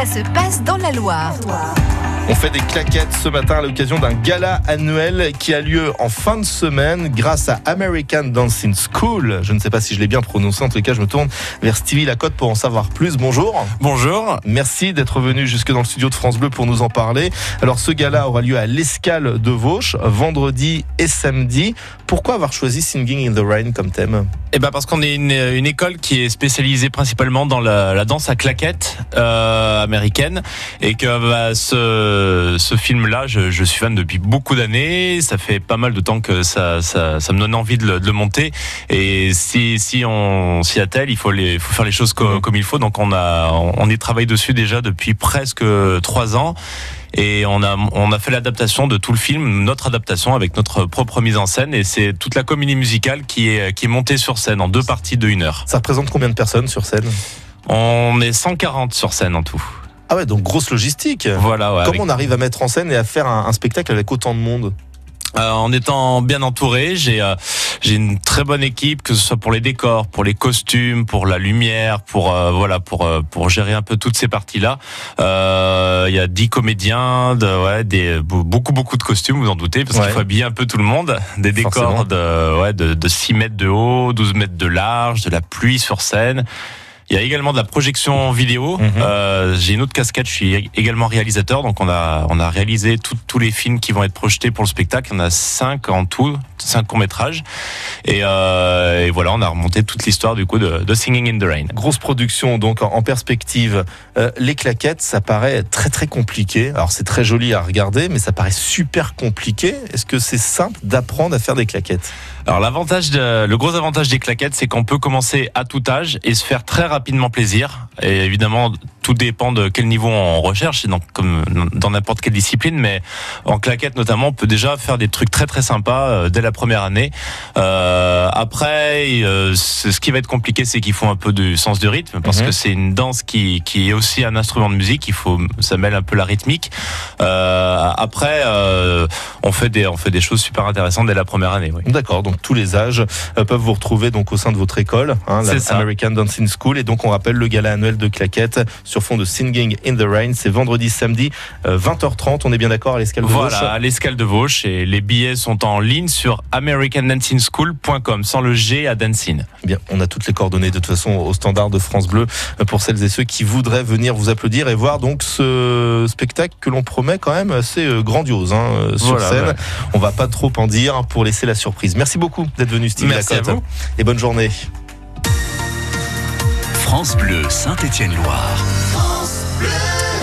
ça se passe dans la Loire. On fait des claquettes ce matin à l'occasion d'un gala annuel qui a lieu en fin de semaine grâce à American Dancing School. Je ne sais pas si je l'ai bien prononcé, en tout cas je me tourne vers Stevie Lacotte pour en savoir plus. Bonjour. Bonjour. Merci d'être venu jusque dans le studio de France Bleu pour nous en parler. Alors ce gala aura lieu à l'Escale de Vauche, vendredi et samedi. Pourquoi avoir choisi Singing in the Rain comme thème? Eh ben parce qu'on est une, une, école qui est spécialisée principalement dans la, la danse à claquettes euh, américaine et que bah, ce, ce film-là, je, je, suis fan depuis beaucoup d'années. Ça fait pas mal de temps que ça, ça, ça me donne envie de le, de le, monter. Et si, si on s'y attelle, il faut, les, faut faire les choses comme, comme il faut. Donc on a on y travaille dessus déjà depuis presque trois ans et on a on a fait l'adaptation de tout le film, notre adaptation avec notre propre mise en scène et c'est toute la comédie musicale qui est qui est montée sur scène en deux parties de une heure. Ça représente combien de personnes sur scène? On est 140 sur scène en tout. Ah ouais, donc grosse logistique. Voilà. Ouais, Comment avec... on arrive à mettre en scène et à faire un, un spectacle avec autant de monde euh, en étant bien entouré, j'ai euh, j'ai une très bonne équipe, que ce soit pour les décors, pour les costumes, pour la lumière, pour euh, voilà pour pour gérer un peu toutes ces parties-là. Il y a dix comédiens, de, ouais, des beaucoup beaucoup de costumes, vous en doutez, parce ouais. qu'il faut habiller un peu tout le monde. Des décors Forcément. de ouais de, de 6 mètres de haut, 12 mètres de large, de la pluie sur scène. Il y a également de la projection vidéo. Mhm. Mm -hmm. euh, J'ai une autre casquette. Je suis également réalisateur, donc on a on a réalisé tous les films qui vont être projetés pour le spectacle. En a cinq en tout, cinq courts métrages. Et, euh, et, voilà, on a remonté toute l'histoire du coup de, de, Singing in the Rain. Grosse production donc en, en perspective. Euh, les claquettes, ça paraît très très compliqué. Alors c'est très joli à regarder, mais ça paraît super compliqué. Est-ce que c'est simple d'apprendre à faire des claquettes? Alors l'avantage, le gros avantage des claquettes, c'est qu'on peut commencer à tout âge et se faire très rapidement plaisir. Et évidemment, tout dépend de quel niveau on recherche, donc comme dans n'importe quelle discipline, mais en claquettes notamment, on peut déjà faire des trucs très très sympas euh, dès la première année. Euh, après, euh, ce qui va être compliqué, c'est qu'il faut un peu de sens de rythme, parce Mhm. que c'est une danse qui, qui est aussi un instrument de musique. Il faut, ça mêle un peu la rythmique. Euh, après, on fait des, on fait des choses super intéressantes dès la première année. Oui. D'accord. Donc tous les âges peuvent vous retrouver donc au sein de votre école, hein, la American Dancing School, et donc on rappelle le gala annuel de claquettes sur fond de Singing in the Rain. C'est vendredi, samedi, euh, 20h30. On est bien d'accord à l'escale de voilà, Vauche à l'escale de Vauche. Et les billets sont en ligne sur americandancingschool.com, sans le G à dancing. Bien, on a toutes les coordonnées de toute façon au standard de France Bleu pour celles et ceux qui voudraient venir vous applaudir et voir donc ce spectacle que l'on promet quand même assez euh, grandiose hein, sur voilà, scène. Ouais. On va pas trop en dire pour laisser la surprise. Merci beaucoup d'être venu, Steve Merci Lacotte. À vous. Et bonne journée. France Bleu Saint-Étienne-Loire. France Bleu.